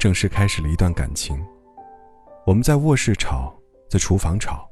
正式开始了一段感情。我们在卧室吵，在厨房吵，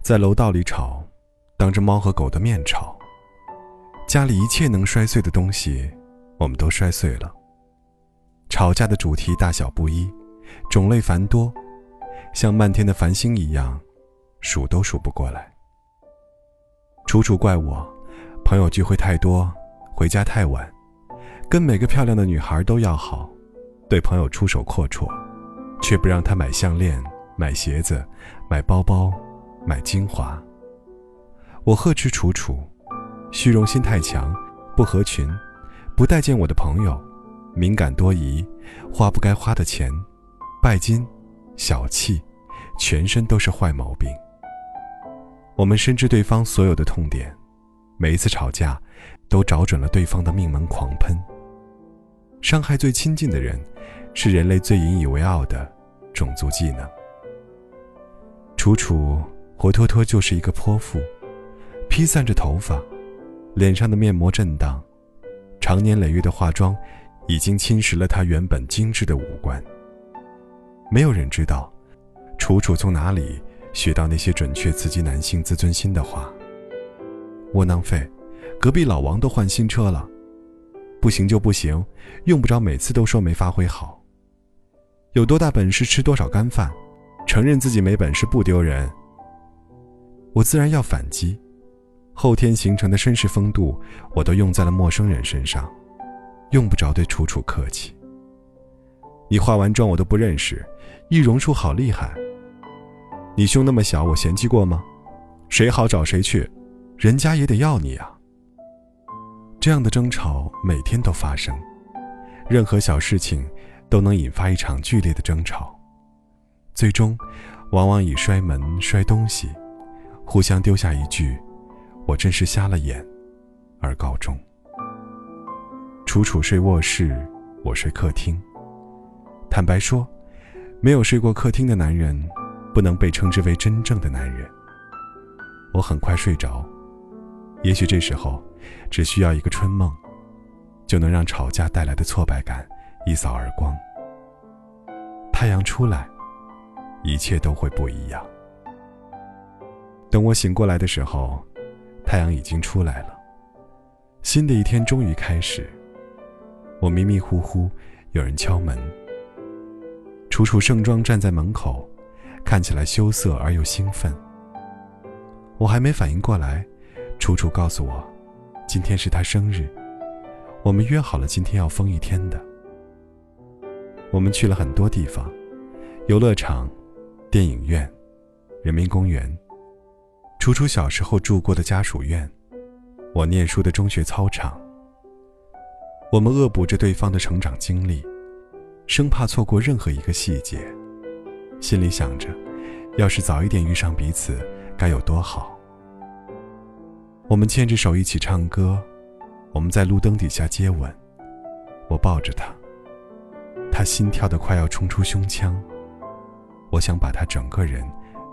在楼道里吵，当着猫和狗的面吵。家里一切能摔碎的东西，我们都摔碎了。吵架的主题大小不一，种类繁多，像漫天的繁星一样，数都数不过来。楚楚怪我，朋友聚会太多，回家太晚，跟每个漂亮的女孩都要好。对朋友出手阔绰，却不让他买项链、买鞋子、买包包、买精华。我呵斥楚楚，虚荣心太强，不合群，不待见我的朋友，敏感多疑，花不该花的钱，拜金，小气，全身都是坏毛病。我们深知对方所有的痛点，每一次吵架，都找准了对方的命门狂喷。伤害最亲近的人。是人类最引以为傲的种族技能。楚楚活脱脱就是一个泼妇，披散着头发，脸上的面膜震荡，长年累月的化妆已经侵蚀了她原本精致的五官。没有人知道，楚楚从哪里学到那些准确刺激男性自尊心的话。窝囊废，隔壁老王都换新车了，不行就不行，用不着每次都说没发挥好。有多大本事吃多少干饭，承认自己没本事不丢人。我自然要反击，后天形成的绅士风度，我都用在了陌生人身上，用不着对楚楚客气。你化完妆我都不认识，易容术好厉害。你胸那么小，我嫌弃过吗？谁好找谁去，人家也得要你啊。这样的争吵每天都发生，任何小事情。都能引发一场剧烈的争吵，最终，往往以摔门、摔东西，互相丢下一句“我真是瞎了眼”而告终。楚楚睡卧室，我睡客厅。坦白说，没有睡过客厅的男人，不能被称之为真正的男人。我很快睡着，也许这时候，只需要一个春梦，就能让吵架带来的挫败感。一扫而光。太阳出来，一切都会不一样。等我醒过来的时候，太阳已经出来了，新的一天终于开始。我迷迷糊糊，有人敲门。楚楚盛装站在门口，看起来羞涩而又兴奋。我还没反应过来，楚楚告诉我，今天是她生日，我们约好了今天要疯一天的。我们去了很多地方，游乐场、电影院、人民公园。楚楚小时候住过的家属院，我念书的中学操场。我们恶补着对方的成长经历，生怕错过任何一个细节，心里想着，要是早一点遇上彼此，该有多好。我们牵着手一起唱歌，我们在路灯底下接吻，我抱着他。他心跳的快要冲出胸腔，我想把他整个人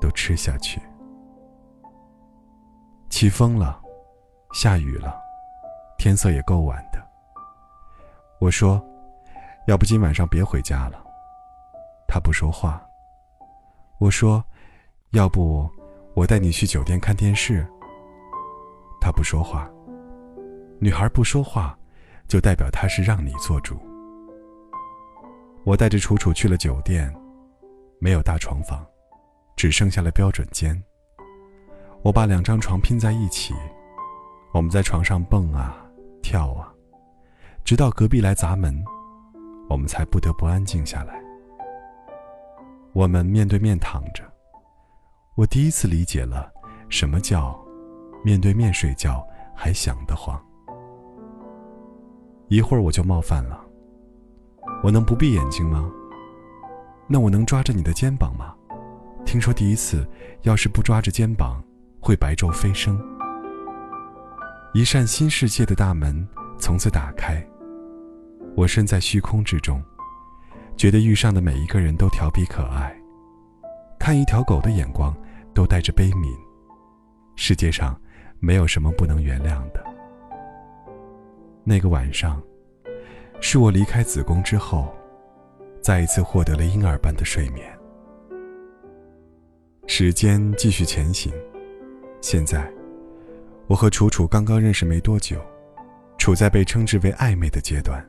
都吃下去。起风了，下雨了，天色也够晚的。我说：“要不今晚上别回家了。”他不说话。我说：“要不我带你去酒店看电视。”他不说话。女孩不说话，就代表她是让你做主。我带着楚楚去了酒店，没有大床房，只剩下了标准间。我把两张床拼在一起，我们在床上蹦啊跳啊，直到隔壁来砸门，我们才不得不安静下来。我们面对面躺着，我第一次理解了什么叫面对面睡觉还想得慌。一会儿我就冒犯了。我能不闭眼睛吗？那我能抓着你的肩膀吗？听说第一次要是不抓着肩膀，会白昼飞升。一扇新世界的大门从此打开。我身在虚空之中，觉得遇上的每一个人都调皮可爱，看一条狗的眼光都带着悲悯。世界上没有什么不能原谅的。那个晚上，是我离开子宫之后，再一次获得了婴儿般的睡眠。时间继续前行，现在，我和楚楚刚刚认识没多久，处在被称之为暧昧的阶段。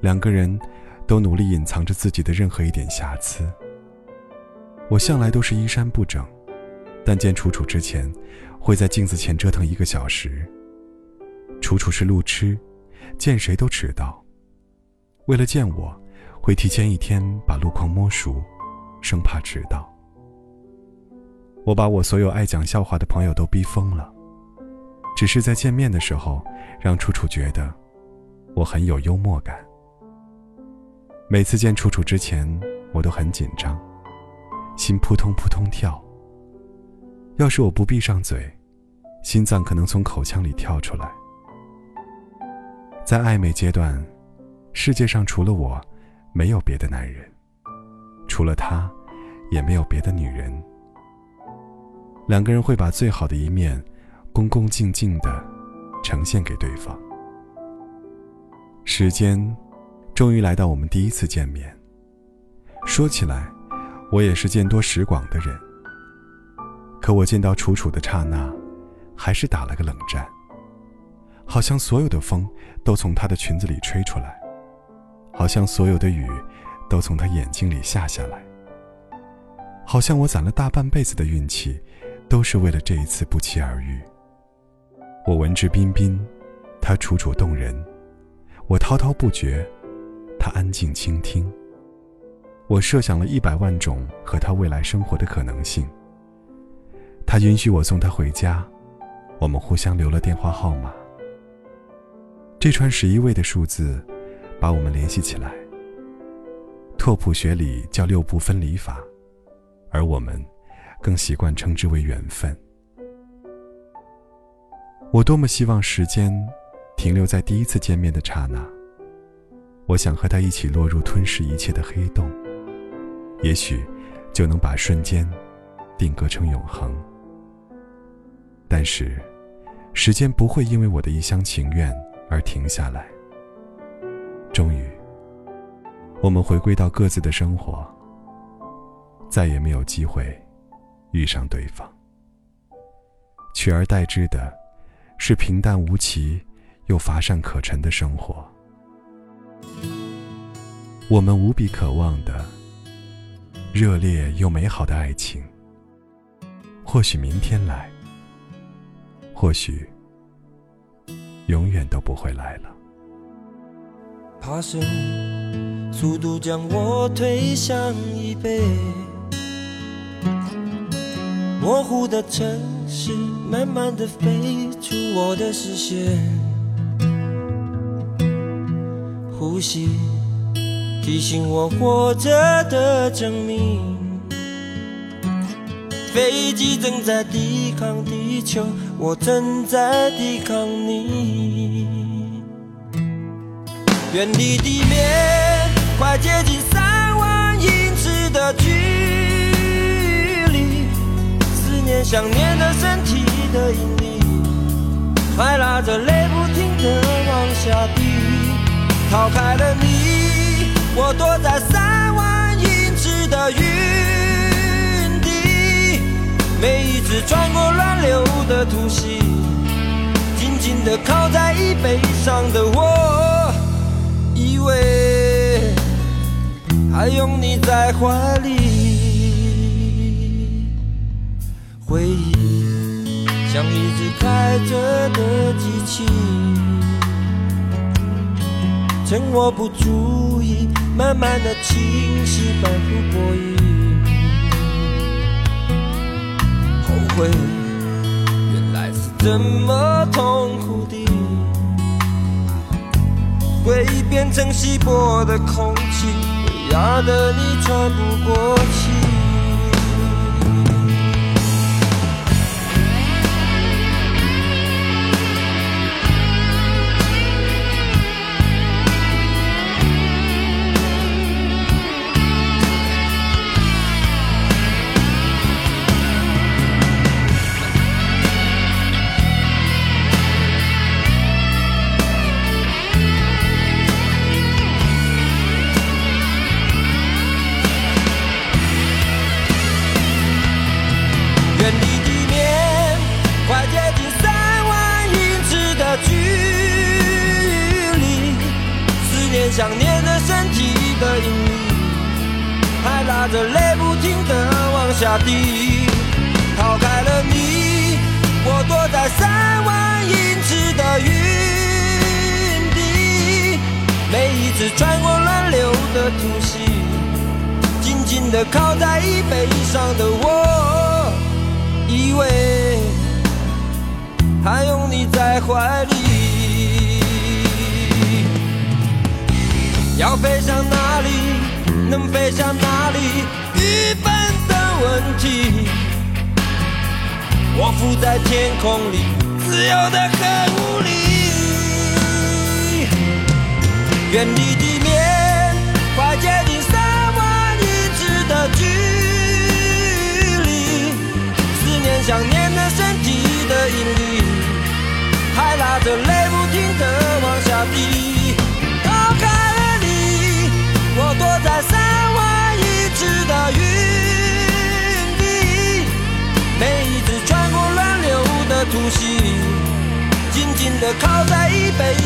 两个人都努力隐藏着自己的任何一点瑕疵。我向来都是衣衫不整，但见楚楚之前，会在镜子前折腾一个小时。楚楚是路痴，见谁都迟到。为了见我，会提前一天把路况摸熟，生怕迟到。我把我所有爱讲笑话的朋友都逼疯了，只是在见面的时候，让楚楚觉得我很有幽默感。每次见楚楚之前，我都很紧张，心扑通扑通跳。要是我不闭上嘴，心脏可能从口腔里跳出来。在暧昧阶段，世界上除了我，没有别的男人；除了他，也没有别的女人。两个人会把最好的一面，恭恭敬敬的呈现给对方。时间，终于来到我们第一次见面。说起来，我也是见多识广的人。可我见到楚楚的刹那，还是打了个冷战。好像所有的风都从她的裙子里吹出来，好像所有的雨都从她眼睛里下下来。好像我攒了大半辈子的运气。都是为了这一次不期而遇。我文质彬彬，他楚楚动人；我滔滔不绝，他安静倾听。我设想了一百万种和他未来生活的可能性。他允许我送他回家，我们互相留了电话号码。这串十一位的数字，把我们联系起来。拓扑学里叫六步分离法，而我们。更习惯称之为缘分。我多么希望时间停留在第一次见面的刹那。我想和他一起落入吞噬一切的黑洞，也许就能把瞬间定格成永恒。但是，时间不会因为我的一厢情愿而停下来。终于，我们回归到各自的生活，再也没有机会。遇上对方，取而代之的，是平淡无奇又乏善可陈的生活。我们无比渴望的热烈又美好的爱情，或许明天来，或许永远都不会来了。爬升，速度将我推向椅背。模糊的城市，慢慢的飞出我的视线。呼吸提醒我活着的证明。飞机正在抵抗地球，我正在抵抗你。远离地面，快接近三万英尺的距离。思念想念的身体的引力，快拉着泪不停的往下滴。逃开了你，我躲在每一次穿过乱流的突袭，紧紧的靠在椅背上的我，以为还拥你在怀里。回忆像一只开着的机器，趁我不注意，慢慢的清晰，反复播映。会原来是这么痛苦的，回忆变成稀薄的空气。会压得你喘不过气。还拉着泪不停的往下滴。逃开了你，我躲在三万英尺的云底。每一次穿过乱流的突袭，紧紧地靠在椅背上的我。以为还拥你在怀里，要飞向哪里，能飞向哪里，愚笨的问题。我浮在天空里，自由的很无力，远离地面，快接近三万英尺的距离。思念想念的身体的引力，还拉着泪不停的往下滴。的靠在椅背